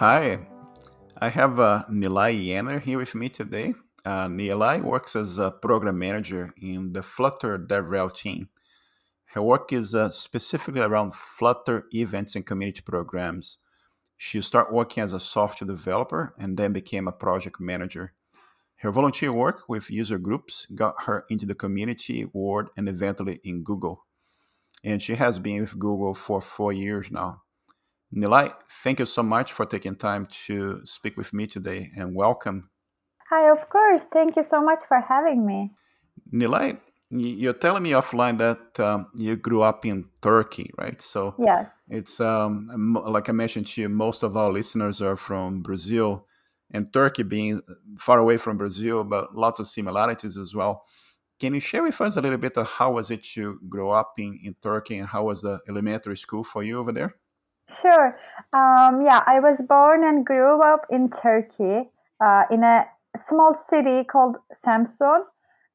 Hi, I have uh, Nilay Yenner here with me today. Uh, Nilay works as a program manager in the Flutter DevRel team. Her work is uh, specifically around Flutter events and community programs. She started working as a software developer and then became a project manager. Her volunteer work with user groups got her into the community world and eventually in Google. And she has been with Google for four years now. Nilay, thank you so much for taking time to speak with me today and welcome. Hi, of course. Thank you so much for having me. Nilay, you're telling me offline that um, you grew up in Turkey, right? So yes. it's um, like I mentioned to you, most of our listeners are from Brazil, and Turkey being far away from Brazil, but lots of similarities as well. Can you share with us a little bit of how was it to grow up in, in Turkey and how was the elementary school for you over there? Sure. Um, yeah, I was born and grew up in Turkey, uh, in a small city called Samsun.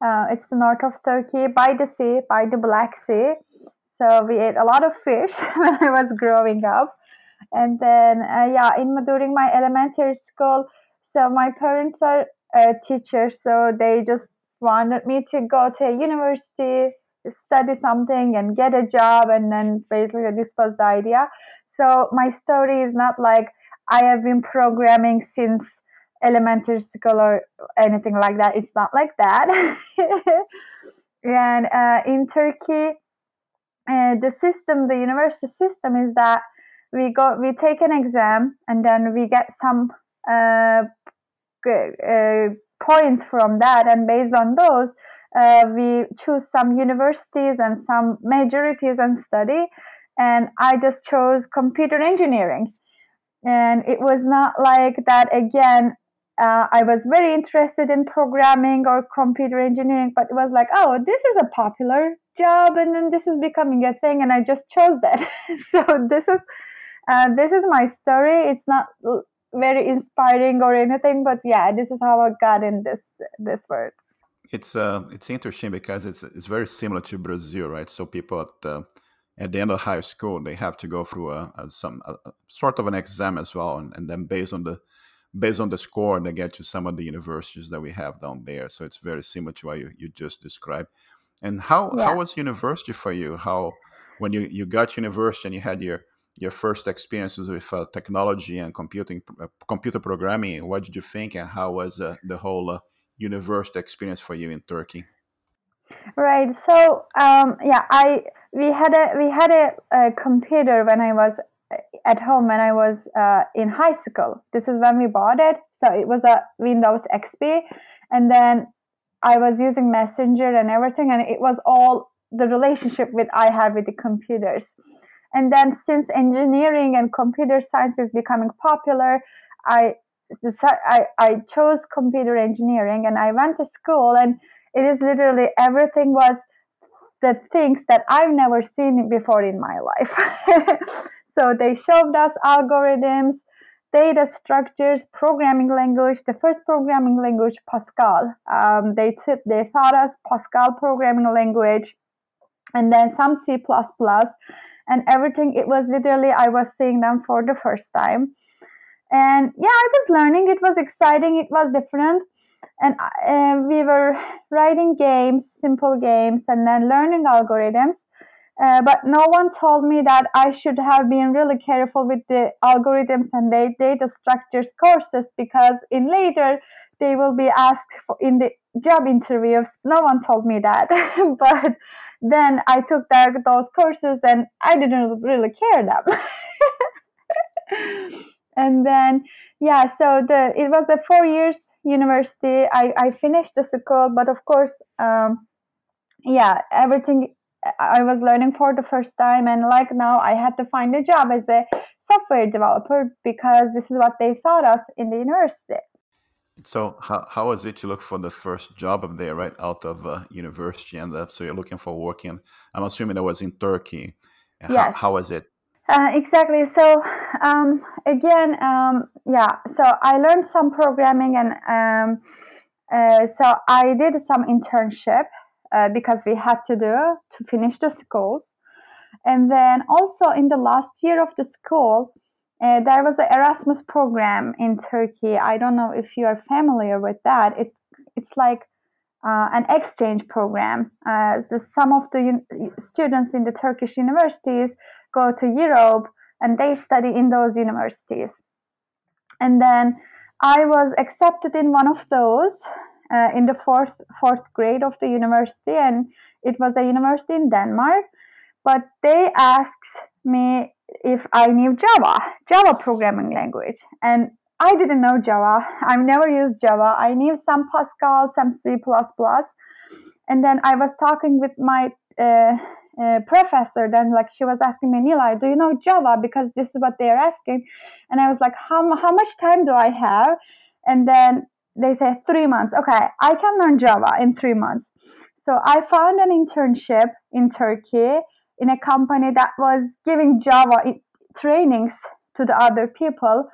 Uh, it's the north of Turkey, by the sea, by the Black Sea. So we ate a lot of fish when I was growing up. And then, uh, yeah, in during my elementary school, so my parents are uh, teachers, so they just wanted me to go to a university, study something, and get a job. And then basically, this was the idea. So my story is not like I have been programming since elementary school or anything like that. It's not like that. and uh, in Turkey, uh, the system, the university system is that we go, we take an exam and then we get some uh, uh points from that, and based on those, uh, we choose some universities and some majorities and study and I just chose computer engineering. And it was not like that again. Uh, I was very interested in programming or computer engineering, but it was like, oh, this is a popular job, and then this is becoming a thing, and I just chose that. so this is uh, this is my story. It's not very inspiring or anything, but yeah, this is how I got in this this world. It's uh, it's interesting because it's it's very similar to Brazil, right? So people at uh, at the end of high school they have to go through a, a some a, sort of an exam as well and, and, then based on the based on the score they get to some of the universities that we have down there. So it's very similar to what you, you just described. And how yeah. how was university for you? How when you, you got university and you had your your first experiences with uh, technology and computing uh, computer programming what did you think and how was uh, the whole uh, university experience for you in turkey? Right. So um, yeah i we had a we had a, a computer when I was uh, at home when I was uh, in high school. This is when we bought it. So it was a Windows XP, and then I was using Messenger and everything, and it was all the relationship with I had with the computers. And then since engineering and computer science is becoming popular, I I, I chose computer engineering and I went to school and it is literally everything was the things that I've never seen before in my life. so they showed us algorithms, data structures, programming language. The first programming language, Pascal. Um, they t- they taught us Pascal programming language, and then some C++, and everything. It was literally I was seeing them for the first time, and yeah, I was learning. It was exciting. It was different and uh, we were writing games, simple games, and then learning algorithms. Uh, but no one told me that I should have been really careful with the algorithms and the data structures courses because in later they will be asked for, in the job interviews. No one told me that, but then I took that, those courses and I didn't really care them. and then yeah, so the it was a four years university. I, I finished the school, but of course, um, yeah, everything I was learning for the first time. And like now, I had to find a job as a software developer because this is what they taught us in the university. So how, how was it to look for the first job up there, right out of uh, university, and uh, so you're looking for working? I'm assuming it was in Turkey. Yes. How, how was it? Uh, exactly. So um, again, um, yeah. So I learned some programming, and um, uh, so I did some internship uh, because we had to do to finish the school. And then also in the last year of the school, uh, there was an Erasmus program in Turkey. I don't know if you are familiar with that. It's it's like uh, an exchange program. Uh, the, some of the un- students in the Turkish universities go to Europe and they study in those universities. And then I was accepted in one of those uh, in the fourth fourth grade of the university, and it was a university in Denmark. But they asked me if I knew Java, Java programming language, and I didn't know Java. I've never used Java. I knew some Pascal, some C++, and then I was talking with my uh, uh, professor. Then, like, she was asking me, Nilay, do you know Java? Because this is what they're asking, and I was like, how how much time do I have? And then they say three months. Okay, I can learn Java in three months. So I found an internship in Turkey in a company that was giving Java trainings to the other people.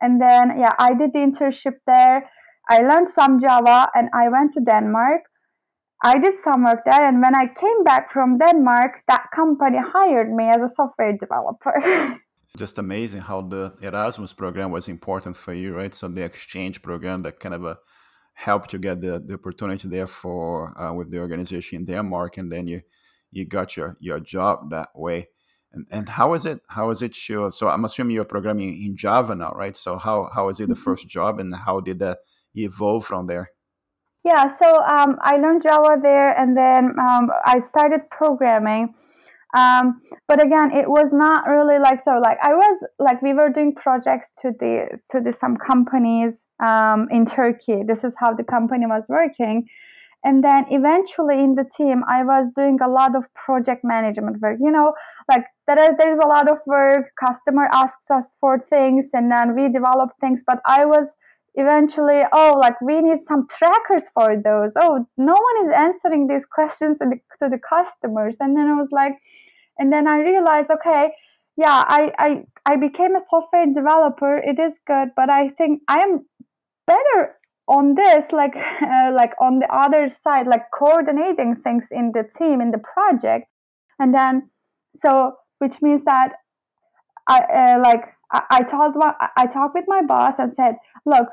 And then, yeah, I did the internship there. I learned some Java and I went to Denmark. I did some work there. And when I came back from Denmark, that company hired me as a software developer. Just amazing how the Erasmus program was important for you, right? So the exchange program that kind of uh, helped you get the, the opportunity there for uh, with the organization in Denmark, and then you you got your your job that way. And, and how is it? How is it? Sure. So I'm assuming you're programming in Java now, right? So how how is it the mm-hmm. first job, and how did that evolve from there? Yeah, so um, I learned Java there, and then um, I started programming. Um, but again, it was not really like so. Like I was like we were doing projects to the to the some companies um, in Turkey. This is how the company was working. And then eventually in the team, I was doing a lot of project management work. You know, like there is there's a lot of work. Customer asks us for things, and then we develop things. But I was eventually, oh, like we need some trackers for those. Oh, no one is answering these questions to the, to the customers. And then I was like, and then I realized, okay, yeah, I, I I became a software developer. It is good, but I think I am better on this like uh, like on the other side like coordinating things in the team in the project and then so which means that i uh, like I, I told my, i talked with my boss and said look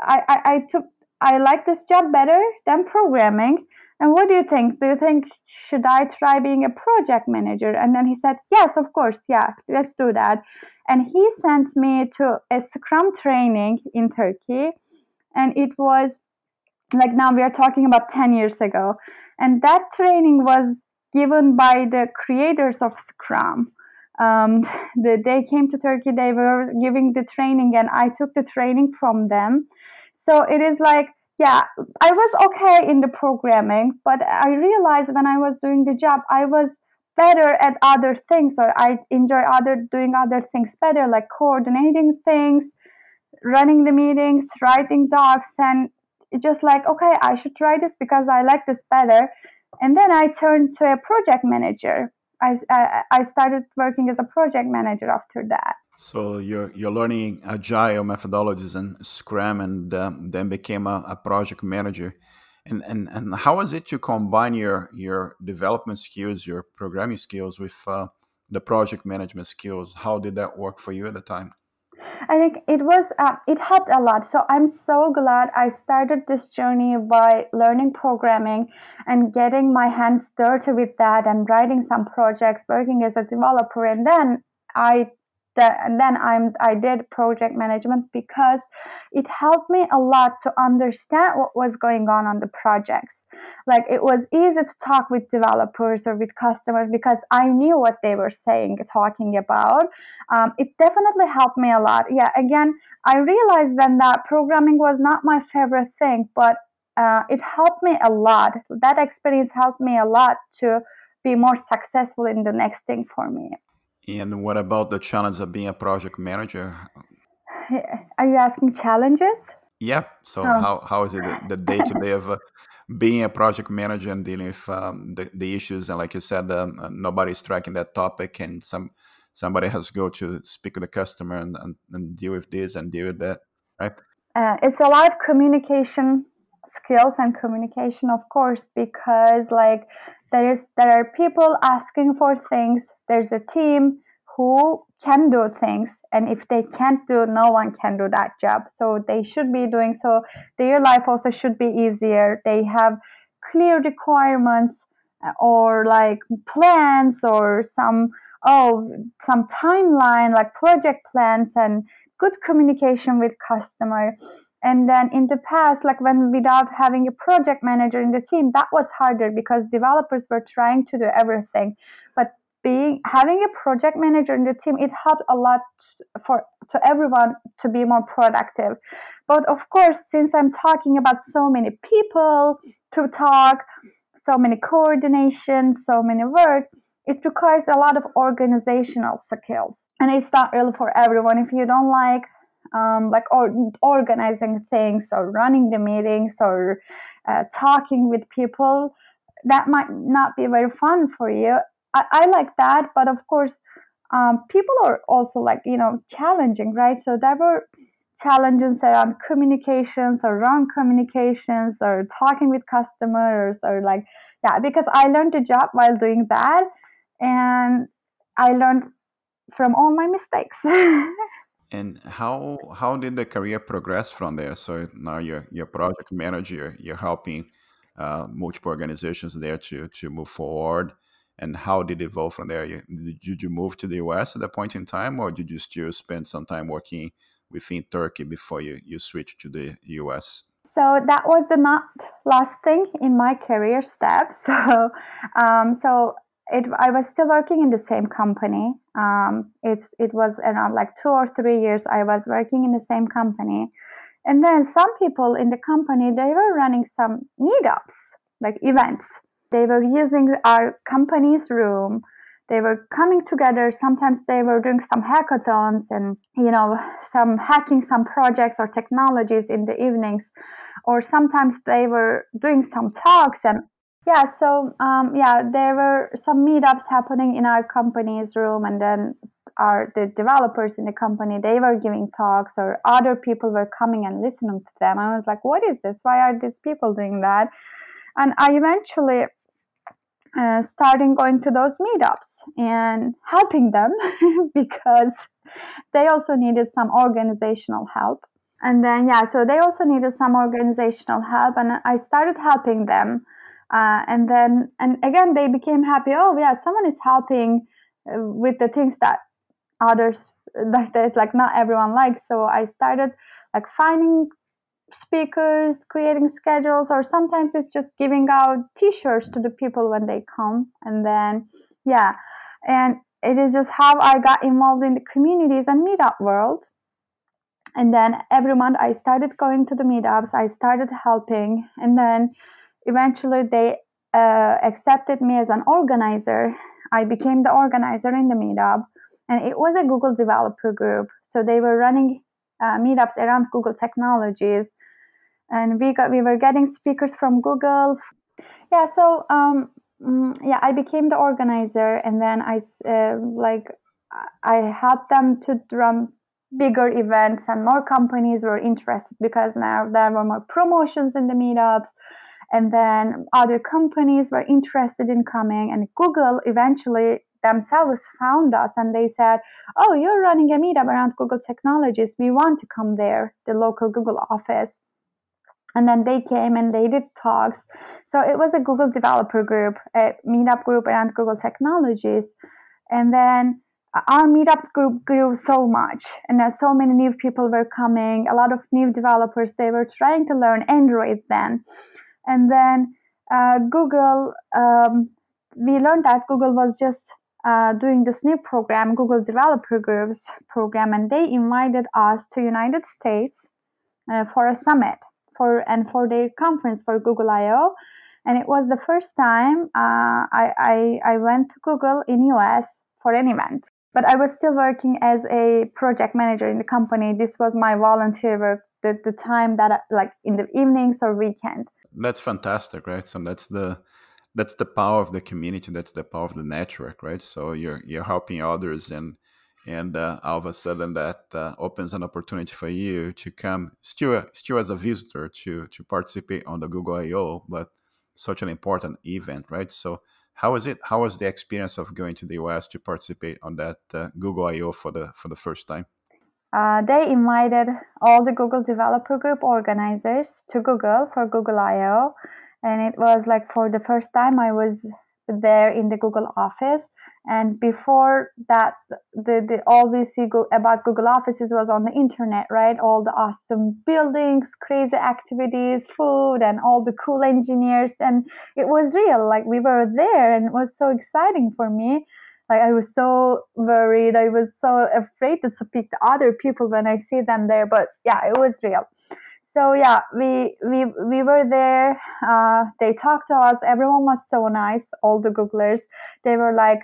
I, I i took i like this job better than programming. And what do you think? Do you think should i try being a project manager? And then he said yes of course. Yeah let's do that. And he sent me to a scrum training in turkey. And it was like now we are talking about 10 years ago. And that training was given by the creators of scrum um, the, they came to turkey they were giving the training and i took the training from them so it is like yeah i was okay in the programming but i realized when i was doing the job i was better at other things or i enjoy other doing other things better like coordinating things running the meetings, writing docs, and just like, okay, I should try this because I like this better. And then I turned to a project manager. I, I, I started working as a project manager after that. So you're you're learning agile methodologies and Scrum, and um, then became a, a, project manager. And, and and how is it to combine your your development skills, your programming skills, with uh, the project management skills? How did that work for you at the time? I think it was uh, it helped a lot. So I'm so glad I started this journey by learning programming and getting my hands dirty with that and writing some projects, working as a developer, and then I and then I'm I did project management because it helped me a lot to understand what was going on on the projects like it was easy to talk with developers or with customers because I knew what they were saying, talking about. Um, it definitely helped me a lot. Yeah, again, I realized then that programming was not my favorite thing, but uh, it helped me a lot. That experience helped me a lot to be more successful in the next thing for me. And what about the challenge of being a project manager? Are you asking challenges? Yeah. So oh. how, how is it the day to day of uh, being a project manager and dealing with um, the, the issues and like you said, um, uh, nobody's tracking that topic and some somebody has to go to speak with the customer and, and, and deal with this and deal with that, right? Uh, it's a lot of communication skills and communication, of course, because like there is there are people asking for things. There's a team who can do things and if they can't do no one can do that job. So they should be doing so. Their life also should be easier. They have clear requirements uh, or like plans or some oh some timeline like project plans and good communication with customer. And then in the past like when without having a project manager in the team that was harder because developers were trying to do everything. But being having a project manager in the team it helped a lot for to everyone to be more productive. But of course since i'm talking about so many people to talk so many coordination so many work it requires a lot of organizational skills. And it's not really for everyone. If you don't like um, like or, organizing things or running the meetings or uh, talking with people that might not be very fun for you I, I like that but of course um, people are also like you know challenging right? So there were challenges around communications or wrong communications or talking with customers or like yeah because i learned a job while doing that and i learned from all my mistakes. And how how did the career progress from there? So now you're you're project manager you're helping uh, multiple organizations there to to move forward and how did it evolve from there? You, did you move to the US at that point in time, or did you still spend some time working within Turkey before you, you switched to the US? So that was the not last thing in my career step. So, um, so it, I was still working in the same company. Um, it, it was around like two or three years I was working in the same company. And then some people in the company, they were running some meetups, like events they were using our company's room. They were coming together. Sometimes they were doing some hackathons and, you know, some hacking some projects or technologies in the evenings. Or sometimes they were doing some talks and yeah, so um, yeah, there were some meetups happening in our company's room, and then our the developers in the company they were giving talks, or other people were coming and listening to them. I was like, what is this? Why are these people doing that? And I eventually uh, starting going to those meetups and helping them because they also needed some organizational help. And then, yeah, so they also needed some organizational help, and I started helping them. Uh, and then, and again, they became happy. Oh, yeah, someone is helping uh, with the things that others that, like not everyone likes. So I started like finding speakers, creating schedules, or sometimes it's just giving out t-shirts to the people when they come. And then, yeah, and it is just how I got involved in the communities and meetup world. And then every month I started going to the meetups, I started helping, and then eventually they uh, accepted me as an organizer. I became the organizer in the meetup, and it was a Google developer group. So they were running uh, meetups around Google technologies and we got we were getting speakers from Google. Yeah, so um, mm, yeah, I became the organizer, and then I uh, like I helped them to run bigger events, and more companies were interested because now there were more promotions in the meetups. And then other companies were interested in coming, and Google eventually themselves found us and they said, Oh, you're running a meetup around Google technologies. We want to come there, the local Google office and then they came and they did talks. So it was a Google developer group, a meetup group around Google technologies. And then our meetups group grew so much and so many new people were coming, a lot of new developers, they were trying to learn Android then. And then uh, Google, um, we learned that Google was just uh, doing this new program, Google Developer Groups program, and they invited us to United States uh, for a summit for and for their conference for Google I/O, and it was the first time uh, I, I I went to Google in US for an event. But I was still working as a project manager in the company. This was my volunteer work, the, the time that I, like in the evenings or weekends. That's fantastic, right? So that's the that's the power of the community. That's the power of the network, right? So you're you're helping others and and uh, all of a sudden that uh, opens an opportunity for you to come still still as a visitor to to participate on the Google I/O, but such an important event, right? So How was it? How was the experience of going to the US to participate on that uh, Google I/O for the for the first time? Uh, they invited all the Google Developer Group organizers to Google for Google I/O, and it was like for the first time I was there in the Google office and before that, the, the all we see about Google offices was on the internet, right? All the awesome buildings, crazy activities, food, and all the cool engineers. And it was real. Like we were there, and it was so exciting for me. Like I was so worried. I was so afraid to speak to other people when I see them there. But yeah, it was real. So yeah, we we we were there. Uh, they talked to us. Everyone was so nice. All the Googlers. They were like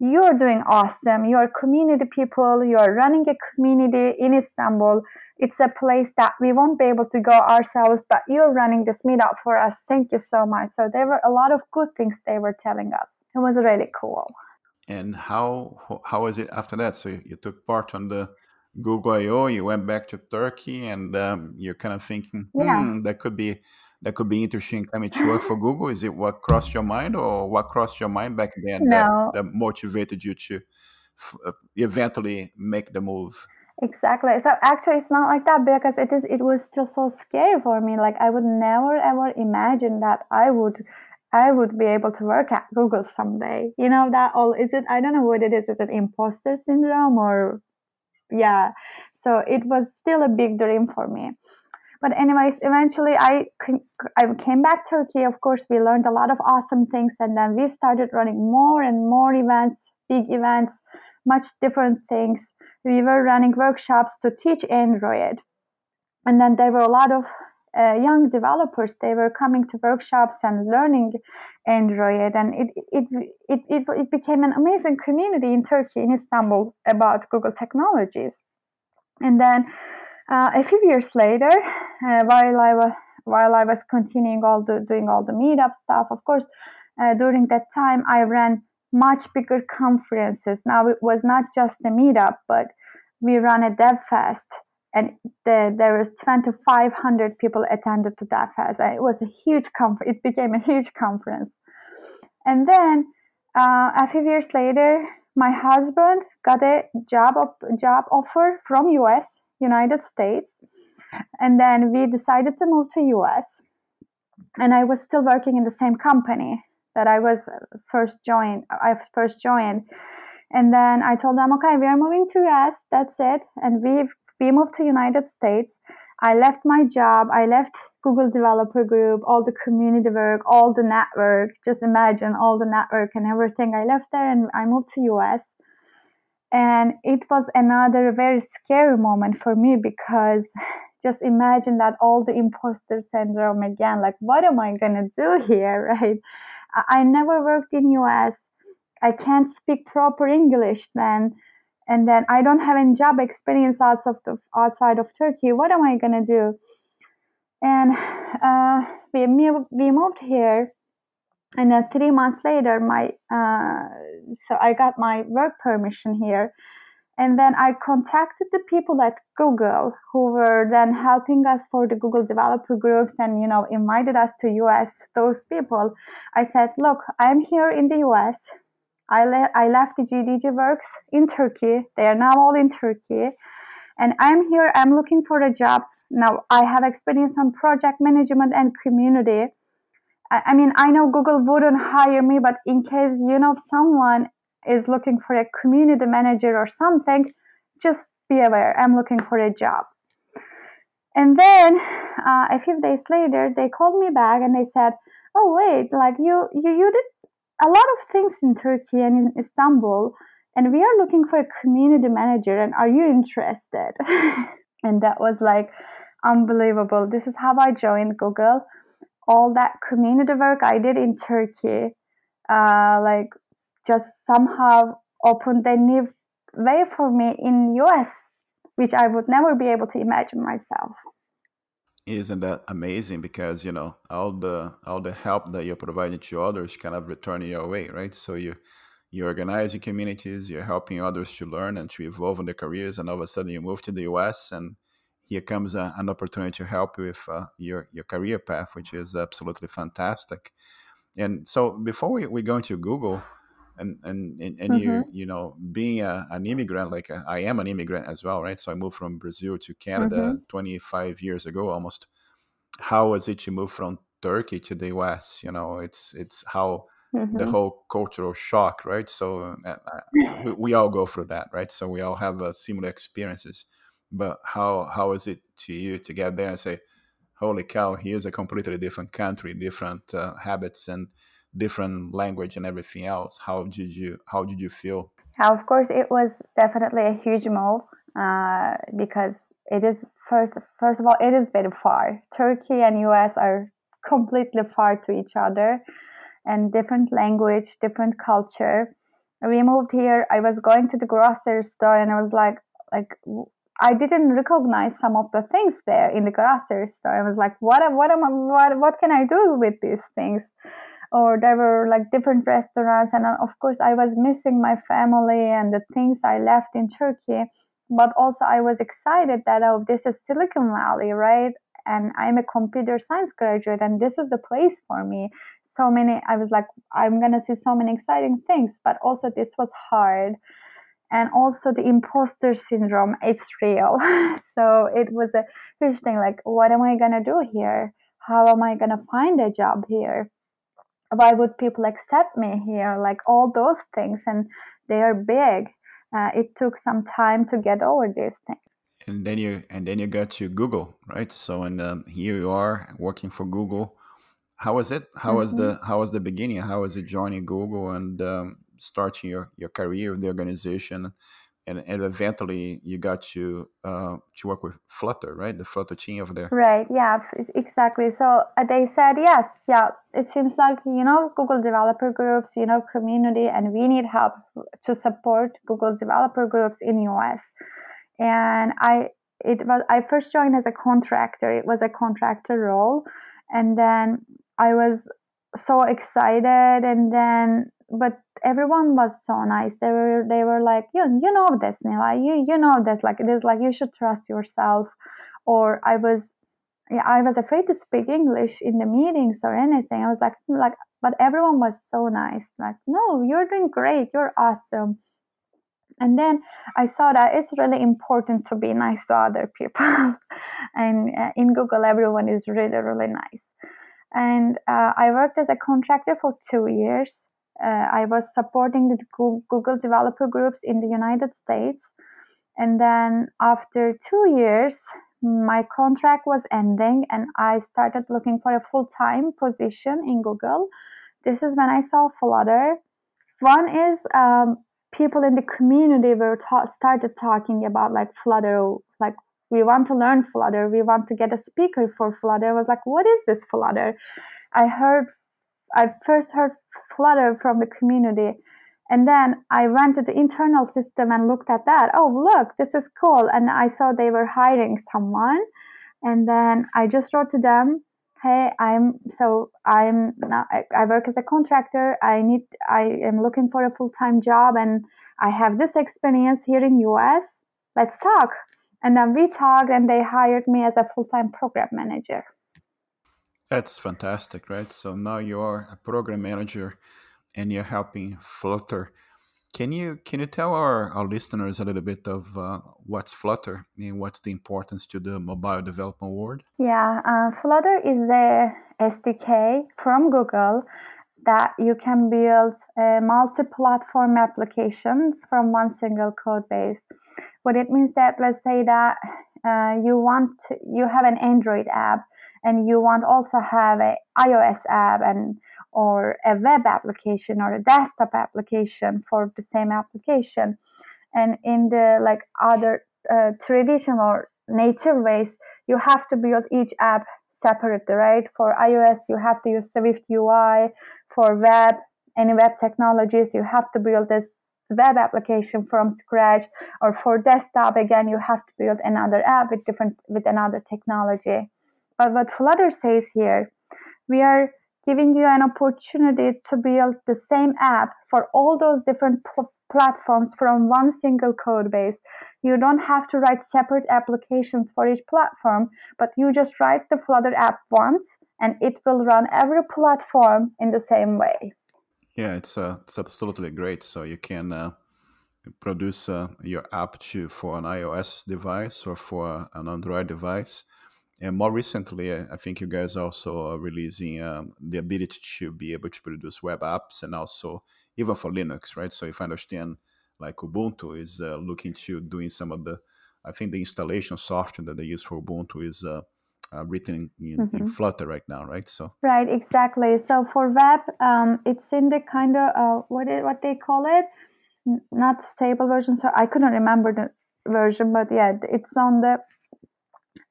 you're doing awesome. You're community people. You're running a community in Istanbul. It's a place that we won't be able to go ourselves, but you're running this meetup for us. Thank you so much. So there were a lot of good things they were telling us. It was really cool. And how how was it after that? So you took part on the Google I/O. You went back to Turkey, and um, you're kind of thinking, hmm, yeah. that could be that could be interesting coming to work for Google? Is it what crossed your mind, or what crossed your mind back then no. that, that motivated you to uh, eventually make the move? Exactly. So actually, it's not like that because it is. It was just so scary for me. Like I would never ever imagine that I would, I would be able to work at Google someday. You know that all is it? I don't know what it is. Is it imposter syndrome or, yeah. So it was still a big dream for me. But anyways, eventually I I came back to Turkey. Of course, we learned a lot of awesome things, and then we started running more and more events, big events, much different things. We were running workshops to teach Android, and then there were a lot of uh, young developers. They were coming to workshops and learning Android, and it it, it it it became an amazing community in Turkey, in Istanbul, about Google technologies. And then uh, a few years later, uh, while I was while I was continuing all the doing all the meetup stuff, of course, uh, during that time I ran much bigger conferences. Now it was not just a meetup, but we ran a DevFest, and the, there was 2,500 people attended to DevFest. It was a huge conference. It became a huge conference, and then uh, a few years later, my husband got a job op- job offer from US United States. And then we decided to move to US. And I was still working in the same company that I was first joined. I first joined. And then I told them, okay, we are moving to US. That's it. And we we moved to United States. I left my job. I left Google Developer Group, all the community work, all the network. Just imagine all the network and everything. I left there and I moved to US. And it was another very scary moment for me because just imagine that all the imposter syndrome again, like what am I gonna do here, right? I never worked in US. I can't speak proper English then. And then I don't have any job experience outside of, outside of Turkey. What am I gonna do? And uh, we we moved here and then three months later my uh, so i got my work permission here. And then i contacted the people at google who were then helping us for the google developer groups and you know invited us to us those people. I said look i'm here in the us i, le- I left the gdg works in turkey. They are now all in turkey. And i'm here. I'm looking for a job. Now i have experience on project management and community I mean, I know Google wouldn't hire me, but in case you know someone is looking for a community manager or something, just be aware. I'm looking for a job. And then uh, a few days later, they called me back and they said, "Oh wait, like you you you did a lot of things in Turkey and in Istanbul, and we are looking for a community manager. And are you interested?" and that was like unbelievable. This is how I joined Google all that community work I did in Turkey, uh, like just somehow opened a new way for me in US, which I would never be able to imagine myself. Isn't that amazing? Because you know all the all the help that you're providing to others kind of returning your way, right? So you you're organizing communities, you're helping others to learn and to evolve in their careers, and all of a sudden you move to the US and here comes a, an opportunity to help you with uh, your your career path, which is absolutely fantastic. And so before we, we go into Google, and and and, and mm-hmm. you you know being a, an immigrant like a, I am an immigrant as well, right? So I moved from Brazil to Canada mm-hmm. 25 years ago almost. How was it to move from Turkey to the US? You know, it's it's how mm-hmm. the whole cultural shock, right? So uh, uh, we, we, all go through that, right? So we all have uh, similar experiences. But how how is it to you to get there and say, "Holy cow! Here's a completely different country, different uh, habits, and different language, and everything else." How did you how did you feel? Of course, it was definitely a huge move uh, because it is first first of all it is very far. Turkey and US are completely far to each other and different language, different culture. We moved here. I was going to the grocery store and I was like, like I didn't recognize some of the things there in the grocery store. I was like, what, what am I, what, what can I do with these things? Or there were like different restaurants, and uh, of course, I was missing my family and the things I left in Turkey. But also, I was excited that oh, this is Silicon Valley, right? And I'm a computer science graduate, and this is the place for me so many i was like i'm going to see so many exciting things but also this was hard and also the imposter syndrome it's real. So it was a huge thing like what am i going to do here? How am i going to find a job here? Why would people accept me here? Like all those things and they are big. Uh, it took some time to get over these things. And then you and then you got to google right? So and um, here you are working for google. How was it? How mm-hmm. was the how was the beginning? How was it joining Google? And um, starting your, your career in the organization? And, and eventually you got to uh, to work with Flutter, right? The Flutter team over there. Right. Yeah. Exactly. So they said yes. Yeah. It seems like you know Google developer groups, you know, community, and we need help to support Google developer groups in US. And I it was I first joined as a contractor. It was a contractor role, and then I was so excited and then but everyone was so nice. They were they were like, you you know this, Nilay. You you know this. Like it is like you should trust yourself. Or I was yeah, I was afraid to speak English in the meetings or anything. I was like like but everyone was so nice. Like, no, you're doing great, you're awesome. And then I saw that it's really important to be nice to other people. and uh, in Google, everyone is really, really nice and uh, I worked as a contractor for two years. Uh, I was supporting the Google developer groups in the United States. And then after two years, my contract was ending and I started looking for a full time position in Google. This is when I saw Flutter. One is um, people in the community were ta- started talking about like Flutter, like we want to learn Flutter. We want to get a speaker for Flutter. I was like, what is this Flutter? I heard, I first heard Flutter from the community. And then I went to the internal system and looked at that. Oh, look, this is cool. And I saw they were hiring someone. And then I just wrote to them, hey, I'm so I'm I work as a contractor. I need I am looking for a full time job, and I have this experience here in US. Let's talk. And then we talked, and they hired me as a full time program manager. That's fantastic, right? So now you are a program manager and you're helping Flutter. Can you can you tell our, our listeners a little bit of uh, what's Flutter and what's the importance to the mobile development world? Yeah, uh, Flutter is a SDK from Google that you can build uh, multi-platform applications from one single code base. What it means that let's say that uh, you want you have an Android app and you want also have a iOS app and or a web application or a desktop application for the same application. And in the like other uh, traditional native ways, you have to build each app separately, right? For iOS, you have to use Swift UI. For web, any web technologies, you have to build this web application from scratch. Or for desktop, again, you have to build another app with different with another technology. But what Flutter says here, we are giving you an opportunity to build the same app for all those different pl- platforms from one single code base. You don't have to write separate applications for each platform, but you just write the Flutter app once and it will run every platform in the same way. Yeah, it's uh, it's absolutely great. So you can uh, produce uh, your app to for an iOS device or for an Android device. And more recently, I think you guys also are releasing um, the ability to be able to produce web apps and also even for Linux, right? So if I understand, like Ubuntu is uh, looking to doing some of the, I think the installation software that they use for Ubuntu is uh, written in, mm-hmm. in, Flutter right now, right? So right, exactly. So for web, um, it's in the kind of uh, what is, what they call it, not stable version. So I couldn't remember the version, but yeah, it's on the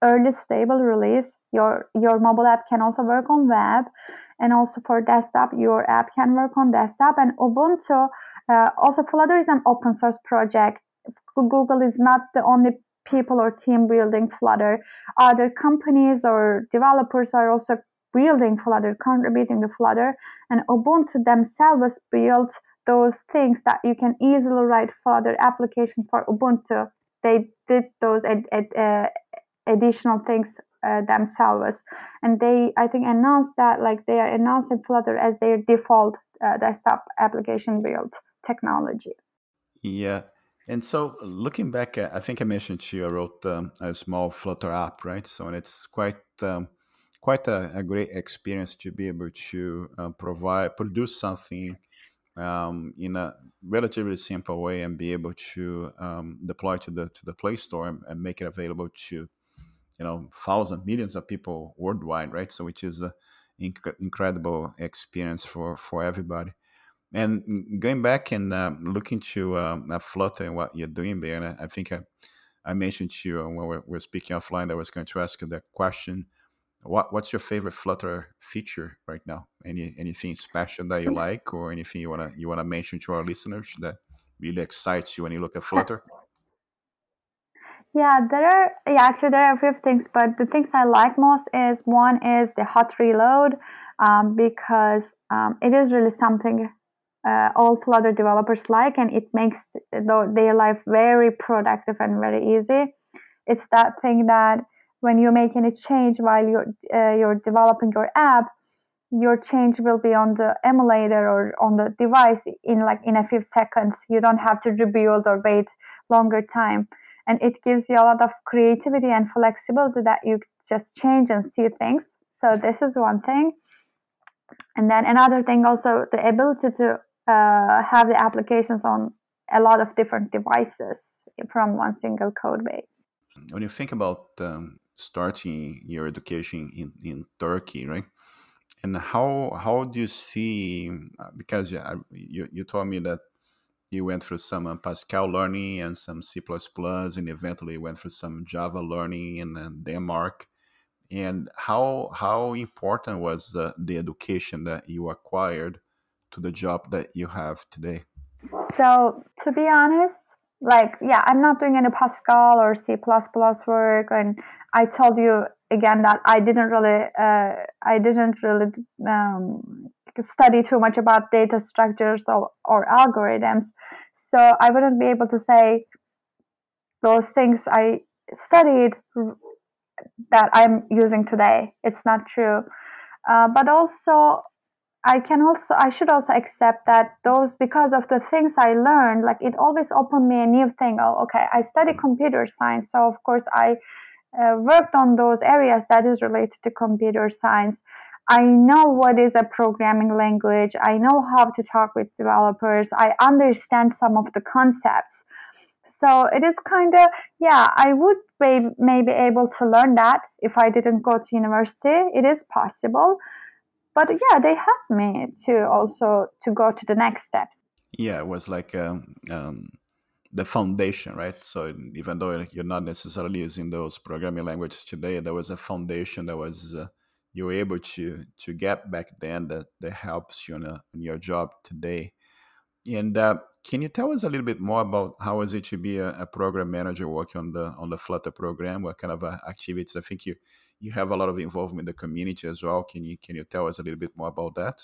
early stable release. Your your mobile app can also work on web, and also for desktop, your app can work on desktop. And Ubuntu, uh, also Flutter is an open source project. Google is not the only people or team building Flutter. Other companies or developers are also building Flutter, contributing to Flutter, and Ubuntu themselves built those things that you can easily write Flutter application for Ubuntu. They did those uh, additional things uh, themselves, and they I think announced that like they are announcing Flutter as their default uh, desktop application build technology. Yeah, and so, looking back, I think I mentioned I wrote um, a small Flutter app, right? So, and it's quite um, quite a, a, great experience to be able to uh, provide produce something um, in a relatively simple way and be able to um, deploy to the to the Play Store and, and, make it available to you know thousands, millions of people worldwide, right? So, which is an inc- incredible experience for for everybody. And going back and uh, looking to uh, Flutter and what you're doing there, and I, think I, I, mentioned to you when we were, we were speaking offline, I was going to ask you that question. What What's your favorite Flutter feature right now? Any anything special that you like, or anything you wanna you wanna mention to our listeners that really excites you when you look at Flutter? Yeah, there are yeah actually there are a few things, but the things I like most is one is the hot reload um, because um, it is really something uh, all Flutter developers like, and it makes their life very productive and very easy. It's that thing that when you make any change while you're uh, you're developing your app, your change will be on the emulator or on the device in like in a few seconds. You don't have to rebuild or wait longer time, and it gives you a lot of creativity and flexibility that you just change and see things. So this is one thing. And then another thing also the ability to uh, have the applications on a lot of different devices from one single code base. When you think about um, starting your education in, in Turkey, right? And how how do you see? Uh, because yeah, you you told me that you went through some uh, Pascal learning and some C++, and eventually went through some Java learning in Denmark. And how how important was the education that you acquired to the job that you have today? So, to be honest, like, yeah, I'm not doing any Pascal or C work. And I told you again that I didn't really, uh, I didn't really um, study too much about data structures or, or algorithms. So I wouldn't be able to say those things I studied that I'm using today. It's not true. Uh, but also, I can also I should also accept that those because of the things I learned, like it always opened me a new thing. Oh, okay, I study computer science, so of course I uh, worked on those areas that is related to computer science. I know what is a programming language. I know how to talk with developers. I understand some of the concepts. So it is kind of, yeah, I would be maybe able to learn that if I didn't go to university. It is possible but yeah they helped me to also to go to the next step yeah it was like um, um, the foundation right so even though you're not necessarily using those programming languages today there was a foundation that was uh, you were able to to get back then that that helps you in, a, in your job today and uh, can you tell us a little bit more about how is it to be a, a program manager working on the on the Flutter program? What kind of uh, activities? I think you you have a lot of involvement in the community as well. Can you can you tell us a little bit more about that?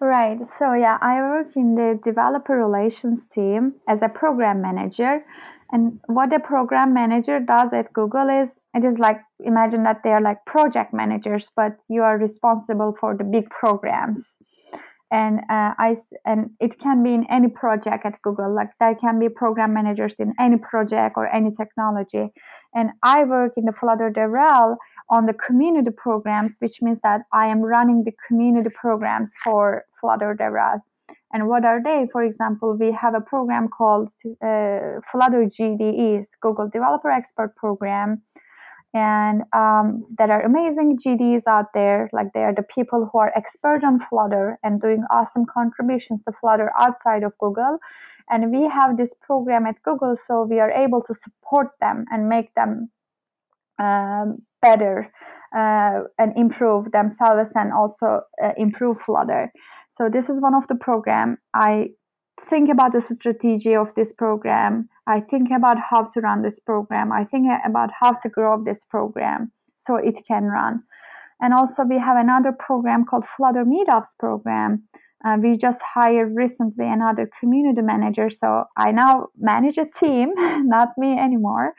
Right. So yeah, I work in the developer relations team as a program manager. And what a program manager does at Google is it is like imagine that they are like project managers, but you are responsible for the big programs. And uh, I and it can be in any project at Google. Like there can be program managers in any project or any technology. And I work in the Flutter DevRel on the community programs, which means that I am running the community programs for Flutter DevRel. And what are they? For example, we have a program called uh, Flutter GDEs, Google Developer Expert Program. And um, there are amazing GDs out there, like they are the people who are expert on Flutter and doing awesome contributions to Flutter outside of Google. And we have this program at Google, so we are able to support them and make them um, better uh, and improve themselves and also uh, improve Flutter. So this is one of the program. I think about the strategy of this program. I think about how to run this program. I think about how to grow this program so it can run. And also we have another program called Flutter Meetups program. Uh, we just hired recently another community manager, so I now manage a team, not me anymore.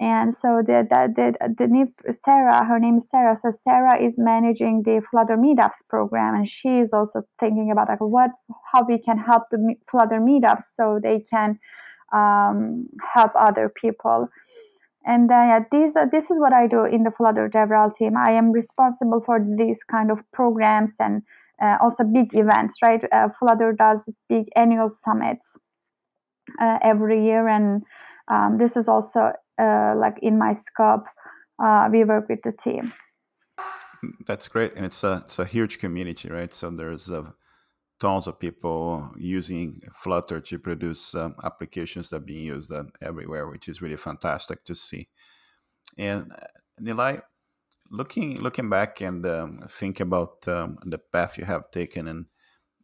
And so the the the, the Sarah, her name is Sarah. So Sarah is managing the Flutter Meetups program, and she is also thinking about like what how we can help the Flutter Meetups so they can um, help other people. And then yeah, these are, this is what I do in the Flutter DevRel team. I am responsible for these kind of programs and uh, also big events. Right, uh, Flutter does big annual summits uh, every year, and um, this is also uh, like in my scope, uh, we work with the team. That's great, and it's a it's a huge community, right? So there's uh, tons of people using Flutter to produce um, applications that are being used uh, everywhere, which is really fantastic to see. And uh, Nilay, looking looking back and um, think about um, the path you have taken and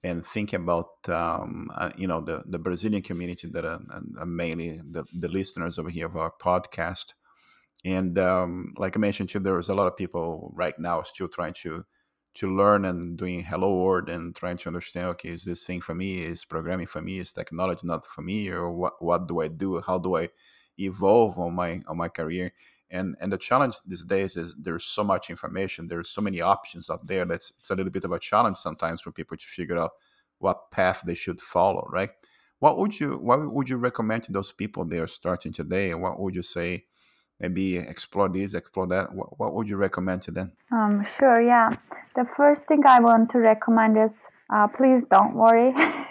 and think about um, uh, you know the, the Brazilian community that are, are, mainly the, the listeners over here of our podcast. And um, like I mentioned to you, there's a lot of people right now still trying to to learn and doing hello world and trying to understand okay is this thing for me? Is programming for me? Is technology not for me? Or what what do i do? How do i evolve on my on my career and and the challenge these days is there's so much information there's so many options out there that's it's a little bit of a challenge sometimes for people to figure out what path they should follow right? What would you what would you recommend to those people they are starting today? What would you say maybe explore this explore that what, what would you recommend to them? Um sure yeah. The first thing i want to recommend is uh, please don't worry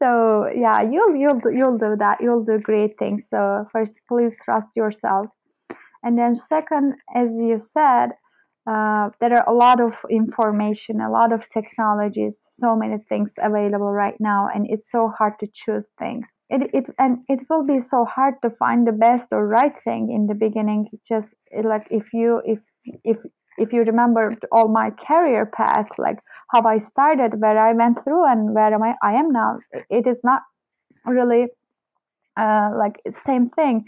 so yeah you'll you'll you'll do that. You'll do great things. So first please trust yourself. And then second as you said uh, there are a lot of information a lot of technologies so many things available right now and it's so hard to choose things. It, it and it will be so hard to find the best or right thing in the beginning. Just like if you if if if you remember all my career path like how I started, where I went through, and where am I, I am now. It is not really uh, like same thing.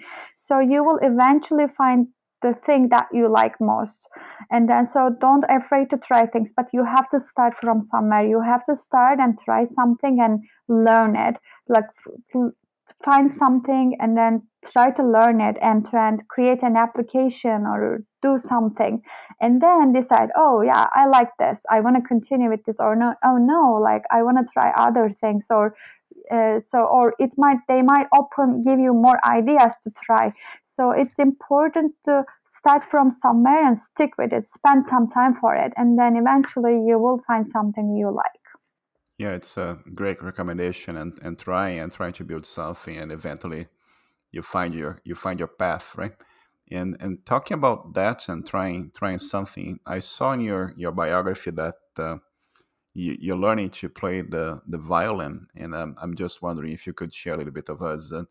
So you will eventually find the thing that you like most and then so don't afraid to try things but you have to start from somewhere you have to start and try something and learn it like find something and then try to learn it and to and create an application or do something. And then decide oh yeah i like this. I want to continue with this or no oh no like i want to try other things or uh, so or it might they might open give you more ideas to try. So it's important to start from somewhere and stick with it spend some time for it and then eventually you will find something you like yeah it's a great recommendation and and trying and trying to build something and eventually you find your you find your path right? And and talking about that and trying trying something i saw in your your biography that uh, you, are learning to play the the violin and um, i'm just wondering if you could share a little bit of us uh,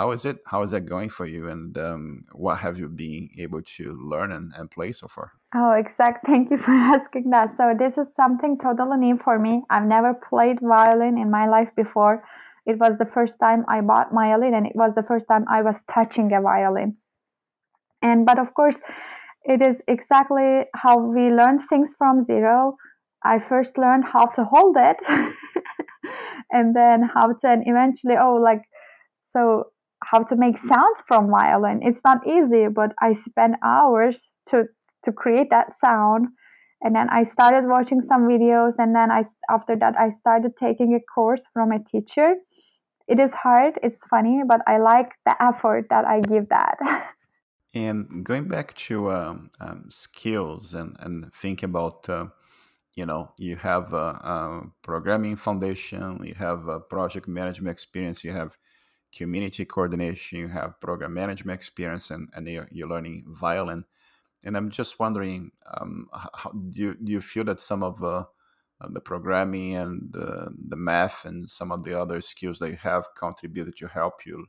how is it how is that going for you? And um, what have you been able to learn and, and play so far? Oh exact thank you for asking that. So this is something totally new for me. I've never played violin in my life before. It was the first time I bought violin and it was the first time I was touching a violin. And but of course, it is exactly how we learn things from zero. I first learned how to hold it and then how to and eventually oh like so how to make sounds from violin. It's not easy, but I spent hours to to create that sound. And then I started watching some videos, and then I after that I started taking a course from a teacher. It is hard, it's funny, but I like the effort that I give that. And going back to um, um, skills and, and think about, uh, you know, you have a, a, programming foundation, you have a project management experience, you have community coordination, you have program management experience, and, and you're, you're learning violin. And I'm just wondering, um, how, do, you, do you feel that some of uh, the programming and uh, the math and some of the other skills that you have contributed to help you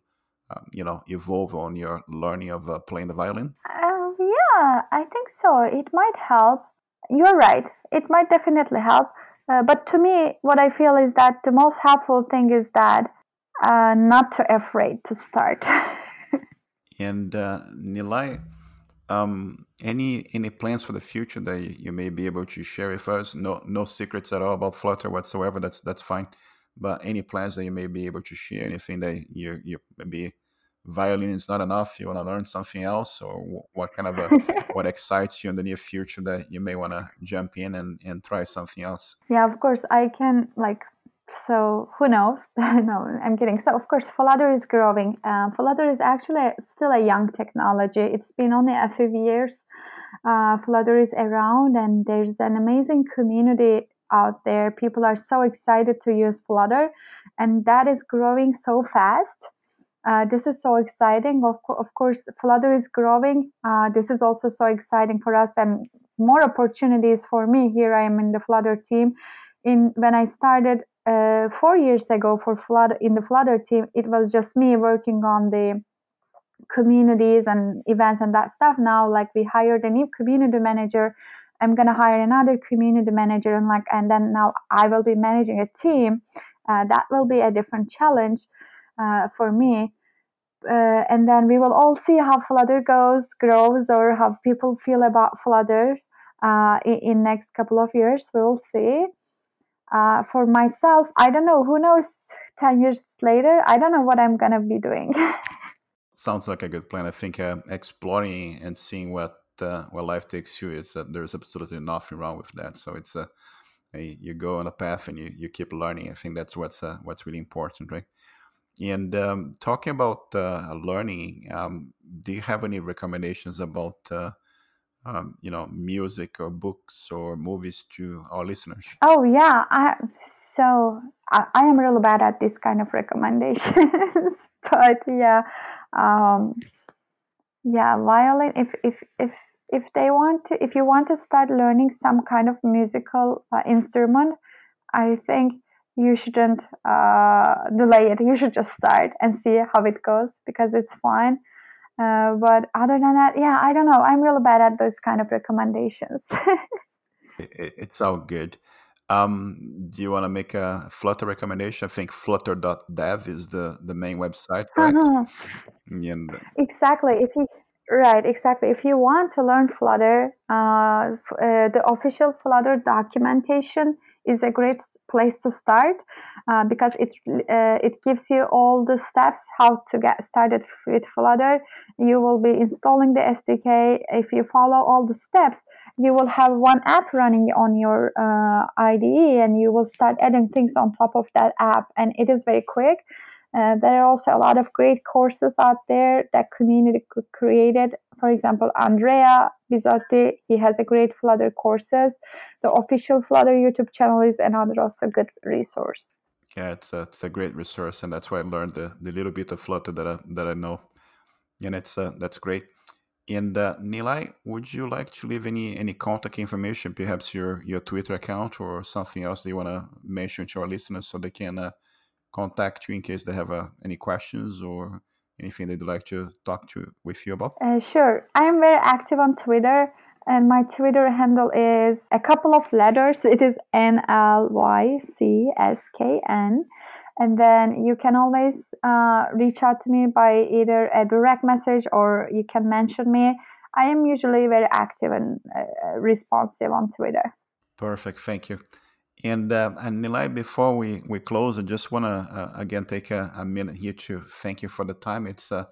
um, you know evolve on your learning of uh, playing the violin? Uh, yeah, I think so. It might help. You're right. It might definitely help. Uh, but to me, what I feel is that the most helpful thing is that uh, not too afraid to start. and uh, Nilay, um, any any plans for the future that you may be able to share with us? No no secrets at all about Flutter whatsoever. That's that's fine. But any plans that you may be able to share? Anything that you you maybe violin is not enough you want to learn something else or what kind of a what excites you in the near future that you may want to jump in and, and try something else yeah of course i can like so who knows no i'm kidding so of course flutter is growing uh, flutter is actually still a young technology it's been only a few years uh, flutter is around and there's an amazing community out there people are so excited to use flutter and that is growing so fast uh, this is so exciting. Of, co- of course, Flutter is growing. Uh, this is also so exciting for us and more opportunities for me. Here I am in the Flutter team. In when I started uh, four years ago for Flutter in the Flutter team, it was just me working on the communities and events and that stuff. Now, like we hired a new community manager. I'm gonna hire another community manager and like, and then now I will be managing a team. Uh, that will be a different challenge uh, for me. Uh, and then we will all see how Flutter goes, grows, or how people feel about Flutter uh, in, in next couple of years. We will see. Uh, for myself, I don't know. Who knows? Ten years later, I don't know what I'm gonna be doing. Sounds like a good plan. I think uh, exploring and seeing what uh, what life takes you is that there's absolutely nothing wrong with that. So it's a you go on a path and you, you keep learning. I think that's what's what's really important, right? And um, talking about uh, learning, um, do you have any recommendations about uh, um, you know music or books or movies to our listeners? Oh yeah, I, so I, I am really bad at this kind of recommendations, but yeah, um, yeah, violin. If if if if they want to, if you want to start learning some kind of musical uh, instrument, I think you shouldn't uh, delay it. You should just start and see how it goes because it's fun. Uh, but other than that, yeah, I don't know. I'm really bad at those kind of recommendations. it, it's all good. Um, do you want to make a Flutter recommendation? I think flutter.dev is the, the main website, right? Uh-huh. And... Exactly. If you right, exactly. If you want to learn Flutter, uh, uh, the official Flutter documentation is a great place to start uh, because it uh, it gives you all the steps how to get started with Flutter. You will be installing the SDK. If you follow all the steps, you will have one app running on your uh, IDE, and you will start adding things on top of that app, and it is very quick. Uh, there are also a lot of great courses out there that community created. For example, Andrea Bizzotti, he has a great Flutter courses. The official Flutter YouTube channel is another also good resource. Yeah, it's a, it's a great resource, and that's why I learned the, the little bit of Flutter that I, that I know, and it's uh, that's great. And uh, Nilay, would you like to leave any any contact information, perhaps your your Twitter account or something else that you want to mention to our listeners so they can uh, contact you in case they have uh, any questions or anything they'd like to talk to with you about? Uh, sure. I am very active on Twitter, and my Twitter handle is a couple of letters. It is N L Y C S K N. And then you can always uh, reach out to me by either a direct message or you can mention me. I am usually very active and uh, responsive on Twitter. Perfect. Thank you. And, uh, and Nilay, before we, we close, I just want to uh, again take a, a, minute here to thank you for the time. It's uh,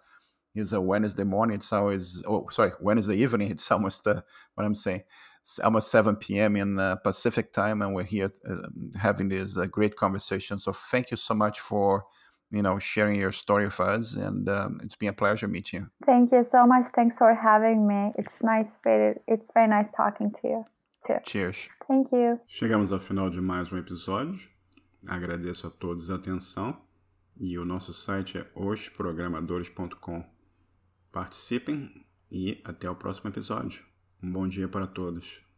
it's a Wednesday morning. It's always oh sorry Wednesday evening. It's almost uh, what I'm saying. It's almost 7 p.m. in uh, Pacific time, and we're here uh, having this uh, great conversation. So thank you so much for you know sharing your story with us, and um, it's been a pleasure meeting you. Thank you so much. Thanks for having me. It's nice. It's very nice talking to you. Too. Cheers. Thank you. Chegamos ao final de mais um episódio. Agradeço a todos a atenção e o nosso site é osprogramadores.com. Participem e até o próximo episódio. Um bom dia para todos.